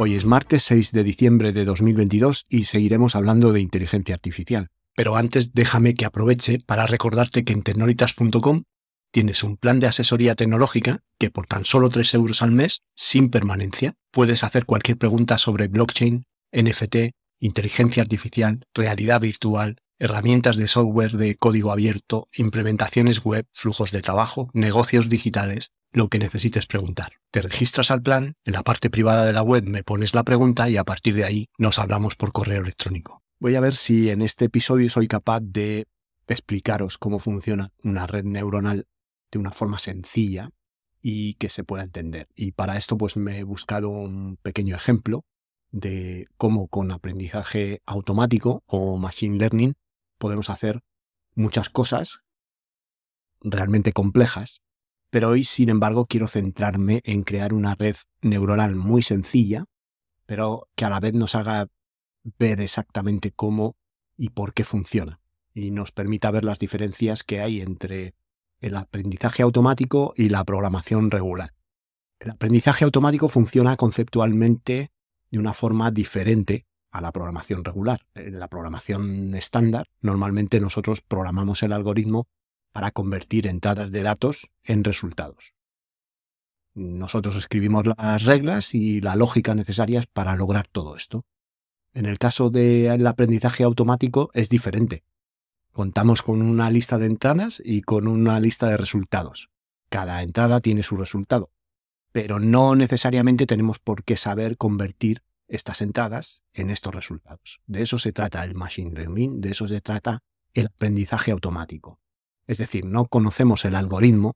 Hoy es martes 6 de diciembre de 2022 y seguiremos hablando de inteligencia artificial. Pero antes déjame que aproveche para recordarte que en tecnolitas.com tienes un plan de asesoría tecnológica que por tan solo 3 euros al mes, sin permanencia, puedes hacer cualquier pregunta sobre blockchain, NFT, inteligencia artificial, realidad virtual, herramientas de software de código abierto, implementaciones web, flujos de trabajo, negocios digitales, lo que necesites preguntar. Te registras al plan, en la parte privada de la web me pones la pregunta y a partir de ahí nos hablamos por correo electrónico. Voy a ver si en este episodio soy capaz de explicaros cómo funciona una red neuronal de una forma sencilla y que se pueda entender. Y para esto pues me he buscado un pequeño ejemplo de cómo con aprendizaje automático o machine learning podemos hacer muchas cosas realmente complejas pero hoy, sin embargo, quiero centrarme en crear una red neuronal muy sencilla, pero que a la vez nos haga ver exactamente cómo y por qué funciona, y nos permita ver las diferencias que hay entre el aprendizaje automático y la programación regular. El aprendizaje automático funciona conceptualmente de una forma diferente a la programación regular. En la programación estándar, normalmente nosotros programamos el algoritmo para convertir entradas de datos en resultados. Nosotros escribimos las reglas y la lógica necesarias para lograr todo esto. En el caso del aprendizaje automático es diferente. Contamos con una lista de entradas y con una lista de resultados. Cada entrada tiene su resultado, pero no necesariamente tenemos por qué saber convertir estas entradas en estos resultados. De eso se trata el machine learning, de eso se trata el aprendizaje automático. Es decir, no conocemos el algoritmo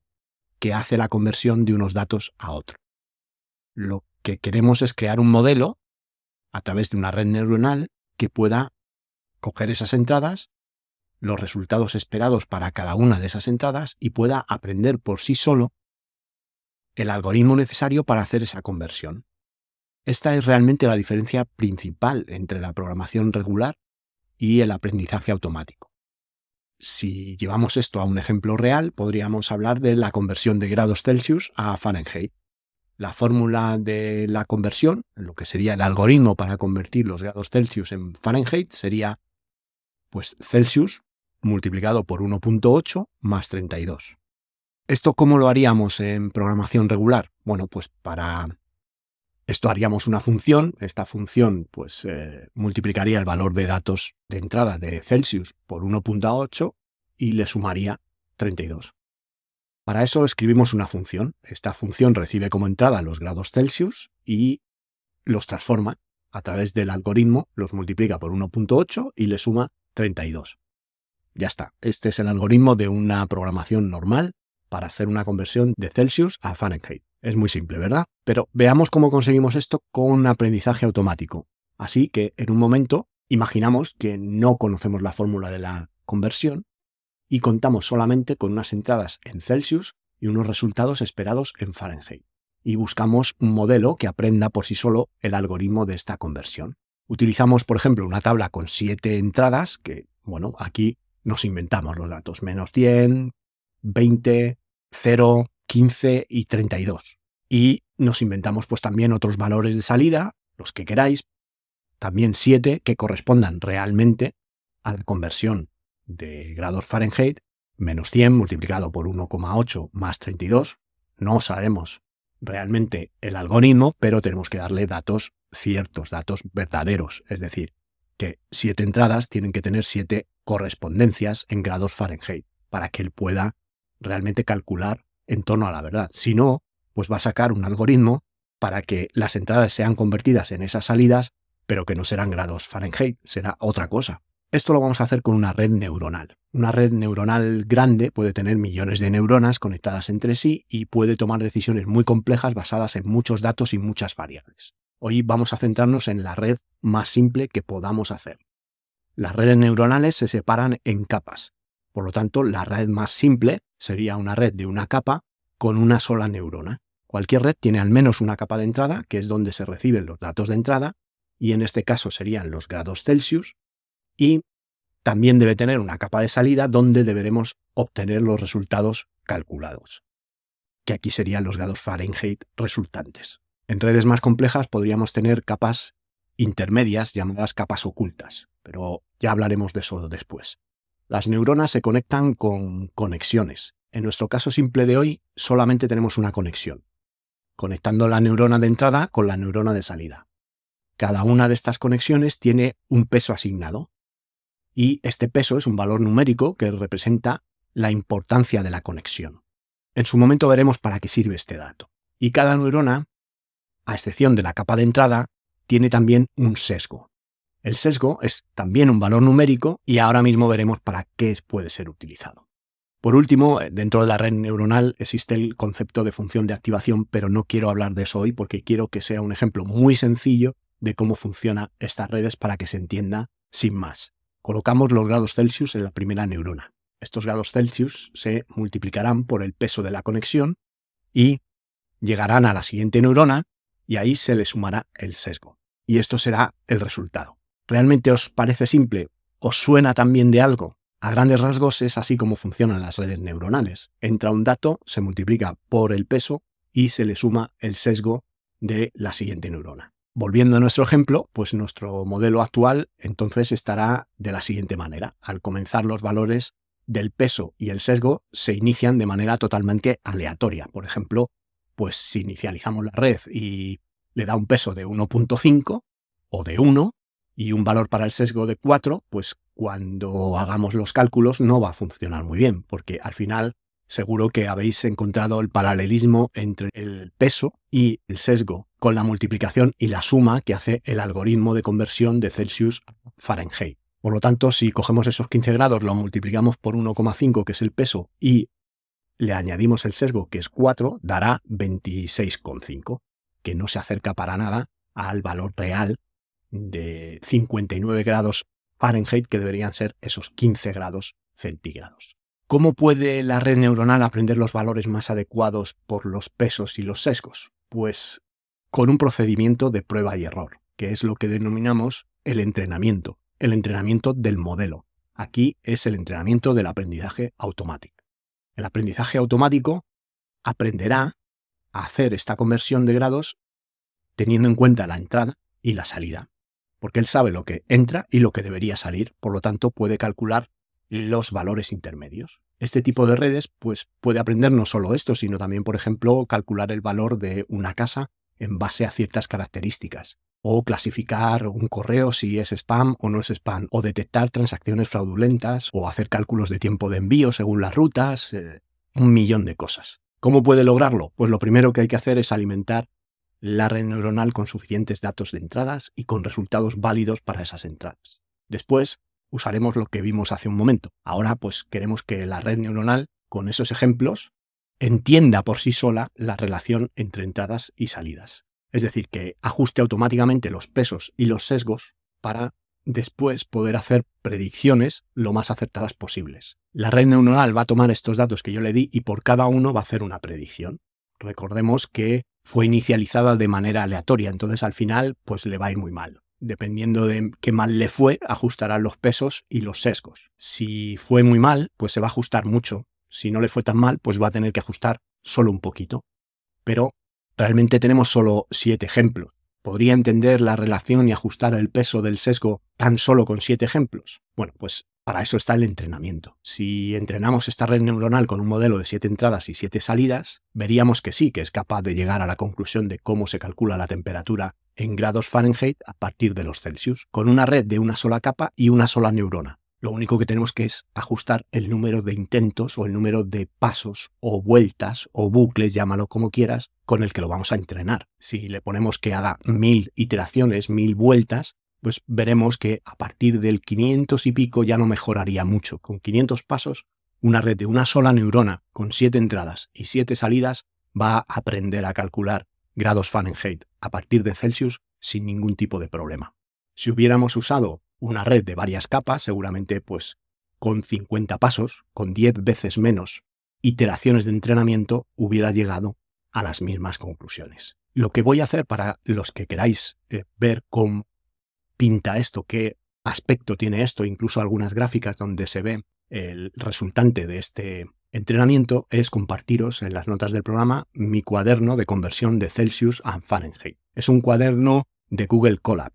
que hace la conversión de unos datos a otro. Lo que queremos es crear un modelo a través de una red neuronal que pueda coger esas entradas, los resultados esperados para cada una de esas entradas y pueda aprender por sí solo el algoritmo necesario para hacer esa conversión. Esta es realmente la diferencia principal entre la programación regular y el aprendizaje automático. Si llevamos esto a un ejemplo real, podríamos hablar de la conversión de grados Celsius a Fahrenheit. La fórmula de la conversión, lo que sería el algoritmo para convertir los grados Celsius en Fahrenheit, sería pues Celsius multiplicado por 1.8 más 32. ¿Esto cómo lo haríamos en programación regular? Bueno, pues para esto haríamos una función, esta función pues eh, multiplicaría el valor de datos de entrada de Celsius por 1.8 y le sumaría 32. Para eso escribimos una función. Esta función recibe como entrada los grados Celsius y los transforma a través del algoritmo, los multiplica por 1.8 y le suma 32. Ya está. Este es el algoritmo de una programación normal para hacer una conversión de Celsius a Fahrenheit. Es muy simple, ¿verdad? Pero veamos cómo conseguimos esto con un aprendizaje automático. Así que en un momento imaginamos que no conocemos la fórmula de la conversión y contamos solamente con unas entradas en Celsius y unos resultados esperados en Fahrenheit. Y buscamos un modelo que aprenda por sí solo el algoritmo de esta conversión. Utilizamos, por ejemplo, una tabla con siete entradas que, bueno, aquí nos inventamos los datos. Menos 100, 20, 0, 15 y 32. Y nos inventamos pues también otros valores de salida, los que queráis, también 7 que correspondan realmente a la conversión de grados Fahrenheit, menos 100 multiplicado por 1,8 más 32. No sabemos realmente el algoritmo, pero tenemos que darle datos ciertos, datos verdaderos. Es decir, que 7 entradas tienen que tener 7 correspondencias en grados Fahrenheit para que él pueda realmente calcular en torno a la verdad. Si no, pues va a sacar un algoritmo para que las entradas sean convertidas en esas salidas, pero que no serán grados Fahrenheit, será otra cosa. Esto lo vamos a hacer con una red neuronal. Una red neuronal grande puede tener millones de neuronas conectadas entre sí y puede tomar decisiones muy complejas basadas en muchos datos y muchas variables. Hoy vamos a centrarnos en la red más simple que podamos hacer. Las redes neuronales se separan en capas. Por lo tanto, la red más simple sería una red de una capa con una sola neurona. Cualquier red tiene al menos una capa de entrada, que es donde se reciben los datos de entrada, y en este caso serían los grados Celsius, y también debe tener una capa de salida donde deberemos obtener los resultados calculados, que aquí serían los grados Fahrenheit resultantes. En redes más complejas podríamos tener capas intermedias llamadas capas ocultas, pero ya hablaremos de eso después. Las neuronas se conectan con conexiones. En nuestro caso simple de hoy solamente tenemos una conexión, conectando la neurona de entrada con la neurona de salida. Cada una de estas conexiones tiene un peso asignado, y este peso es un valor numérico que representa la importancia de la conexión. En su momento veremos para qué sirve este dato. Y cada neurona, a excepción de la capa de entrada, tiene también un sesgo. El sesgo es también un valor numérico y ahora mismo veremos para qué puede ser utilizado. Por último, eh, dentro de la red neuronal existe el concepto de función de activación, pero no quiero hablar de eso hoy porque quiero que sea un ejemplo muy sencillo de cómo funcionan estas redes para que se entienda sin más. Colocamos los grados Celsius en la primera neurona. Estos grados Celsius se multiplicarán por el peso de la conexión y llegarán a la siguiente neurona y ahí se le sumará el sesgo. Y esto será el resultado. ¿Realmente os parece simple? ¿Os suena también de algo? A grandes rasgos es así como funcionan las redes neuronales. Entra un dato, se multiplica por el peso y se le suma el sesgo de la siguiente neurona. Volviendo a nuestro ejemplo, pues nuestro modelo actual entonces estará de la siguiente manera. Al comenzar los valores del peso y el sesgo se inician de manera totalmente aleatoria. Por ejemplo, pues si inicializamos la red y le da un peso de 1.5 o de 1, y un valor para el sesgo de 4, pues cuando hagamos los cálculos no va a funcionar muy bien, porque al final seguro que habéis encontrado el paralelismo entre el peso y el sesgo con la multiplicación y la suma que hace el algoritmo de conversión de Celsius a Fahrenheit. Por lo tanto, si cogemos esos 15 grados, lo multiplicamos por 1,5, que es el peso, y le añadimos el sesgo, que es 4, dará 26,5, que no se acerca para nada al valor real de 59 grados Fahrenheit, que deberían ser esos 15 grados centígrados. ¿Cómo puede la red neuronal aprender los valores más adecuados por los pesos y los sesgos? Pues con un procedimiento de prueba y error, que es lo que denominamos el entrenamiento, el entrenamiento del modelo. Aquí es el entrenamiento del aprendizaje automático. El aprendizaje automático aprenderá a hacer esta conversión de grados teniendo en cuenta la entrada y la salida porque él sabe lo que entra y lo que debería salir, por lo tanto puede calcular los valores intermedios. Este tipo de redes pues, puede aprender no solo esto, sino también, por ejemplo, calcular el valor de una casa en base a ciertas características, o clasificar un correo si es spam o no es spam, o detectar transacciones fraudulentas, o hacer cálculos de tiempo de envío según las rutas, eh, un millón de cosas. ¿Cómo puede lograrlo? Pues lo primero que hay que hacer es alimentar la red neuronal con suficientes datos de entradas y con resultados válidos para esas entradas. Después usaremos lo que vimos hace un momento. Ahora pues queremos que la red neuronal, con esos ejemplos, entienda por sí sola la relación entre entradas y salidas. Es decir, que ajuste automáticamente los pesos y los sesgos para después poder hacer predicciones lo más acertadas posibles. La red neuronal va a tomar estos datos que yo le di y por cada uno va a hacer una predicción. Recordemos que fue inicializada de manera aleatoria, entonces al final pues le va a ir muy mal. Dependiendo de qué mal le fue, ajustará los pesos y los sesgos. Si fue muy mal, pues se va a ajustar mucho. Si no le fue tan mal, pues va a tener que ajustar solo un poquito. Pero realmente tenemos solo siete ejemplos. ¿Podría entender la relación y ajustar el peso del sesgo tan solo con siete ejemplos? Bueno, pues para eso está el entrenamiento. Si entrenamos esta red neuronal con un modelo de siete entradas y siete salidas, veríamos que sí, que es capaz de llegar a la conclusión de cómo se calcula la temperatura en grados Fahrenheit a partir de los Celsius, con una red de una sola capa y una sola neurona. Lo único que tenemos que es ajustar el número de intentos o el número de pasos o vueltas o bucles, llámalo como quieras, con el que lo vamos a entrenar. Si le ponemos que haga mil iteraciones, mil vueltas, pues veremos que a partir del 500 y pico ya no mejoraría mucho. Con 500 pasos, una red de una sola neurona con 7 entradas y 7 salidas va a aprender a calcular grados Fahrenheit a partir de Celsius sin ningún tipo de problema. Si hubiéramos usado una red de varias capas, seguramente pues con 50 pasos, con 10 veces menos iteraciones de entrenamiento, hubiera llegado a las mismas conclusiones. Lo que voy a hacer para los que queráis eh, ver cómo pinta esto, qué aspecto tiene esto, incluso algunas gráficas donde se ve el resultante de este entrenamiento, es compartiros en las notas del programa mi cuaderno de conversión de Celsius a Fahrenheit. Es un cuaderno de Google Colab.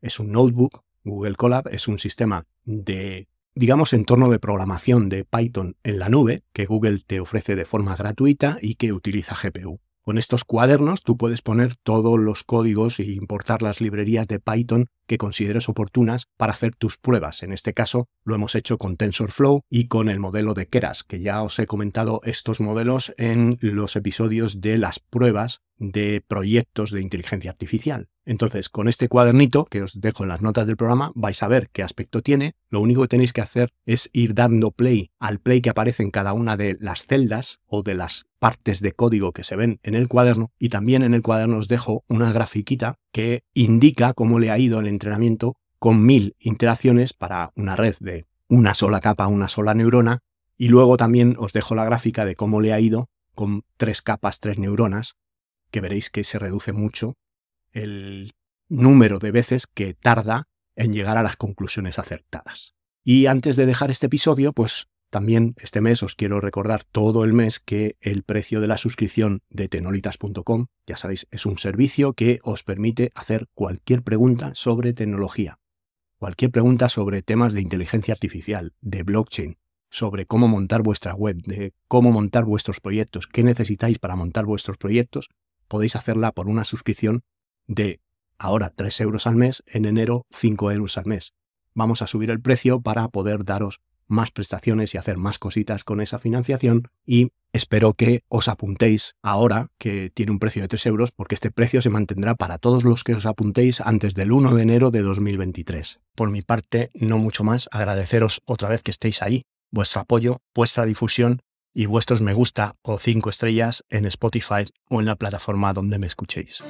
Es un notebook. Google Colab es un sistema de, digamos, entorno de programación de Python en la nube que Google te ofrece de forma gratuita y que utiliza GPU. Con estos cuadernos tú puedes poner todos los códigos e importar las librerías de Python que consideres oportunas para hacer tus pruebas. En este caso lo hemos hecho con TensorFlow y con el modelo de Keras, que ya os he comentado estos modelos en los episodios de las pruebas de proyectos de inteligencia artificial. Entonces, con este cuadernito que os dejo en las notas del programa, vais a ver qué aspecto tiene. Lo único que tenéis que hacer es ir dando play al play que aparece en cada una de las celdas o de las partes de código que se ven en el cuaderno. Y también en el cuaderno os dejo una grafiquita que indica cómo le ha ido el entrenamiento con mil interacciones para una red de una sola capa, una sola neurona. Y luego también os dejo la gráfica de cómo le ha ido con tres capas, tres neuronas, que veréis que se reduce mucho el número de veces que tarda en llegar a las conclusiones acertadas. Y antes de dejar este episodio, pues también este mes os quiero recordar todo el mes que el precio de la suscripción de tenolitas.com, ya sabéis, es un servicio que os permite hacer cualquier pregunta sobre tecnología, cualquier pregunta sobre temas de inteligencia artificial, de blockchain, sobre cómo montar vuestra web, de cómo montar vuestros proyectos, qué necesitáis para montar vuestros proyectos, podéis hacerla por una suscripción de ahora 3 euros al mes, en enero 5 euros al mes. Vamos a subir el precio para poder daros más prestaciones y hacer más cositas con esa financiación y espero que os apuntéis ahora que tiene un precio de 3 euros porque este precio se mantendrá para todos los que os apuntéis antes del 1 de enero de 2023. Por mi parte, no mucho más, agradeceros otra vez que estéis ahí, vuestro apoyo, vuestra difusión y vuestros me gusta o 5 estrellas en Spotify o en la plataforma donde me escuchéis.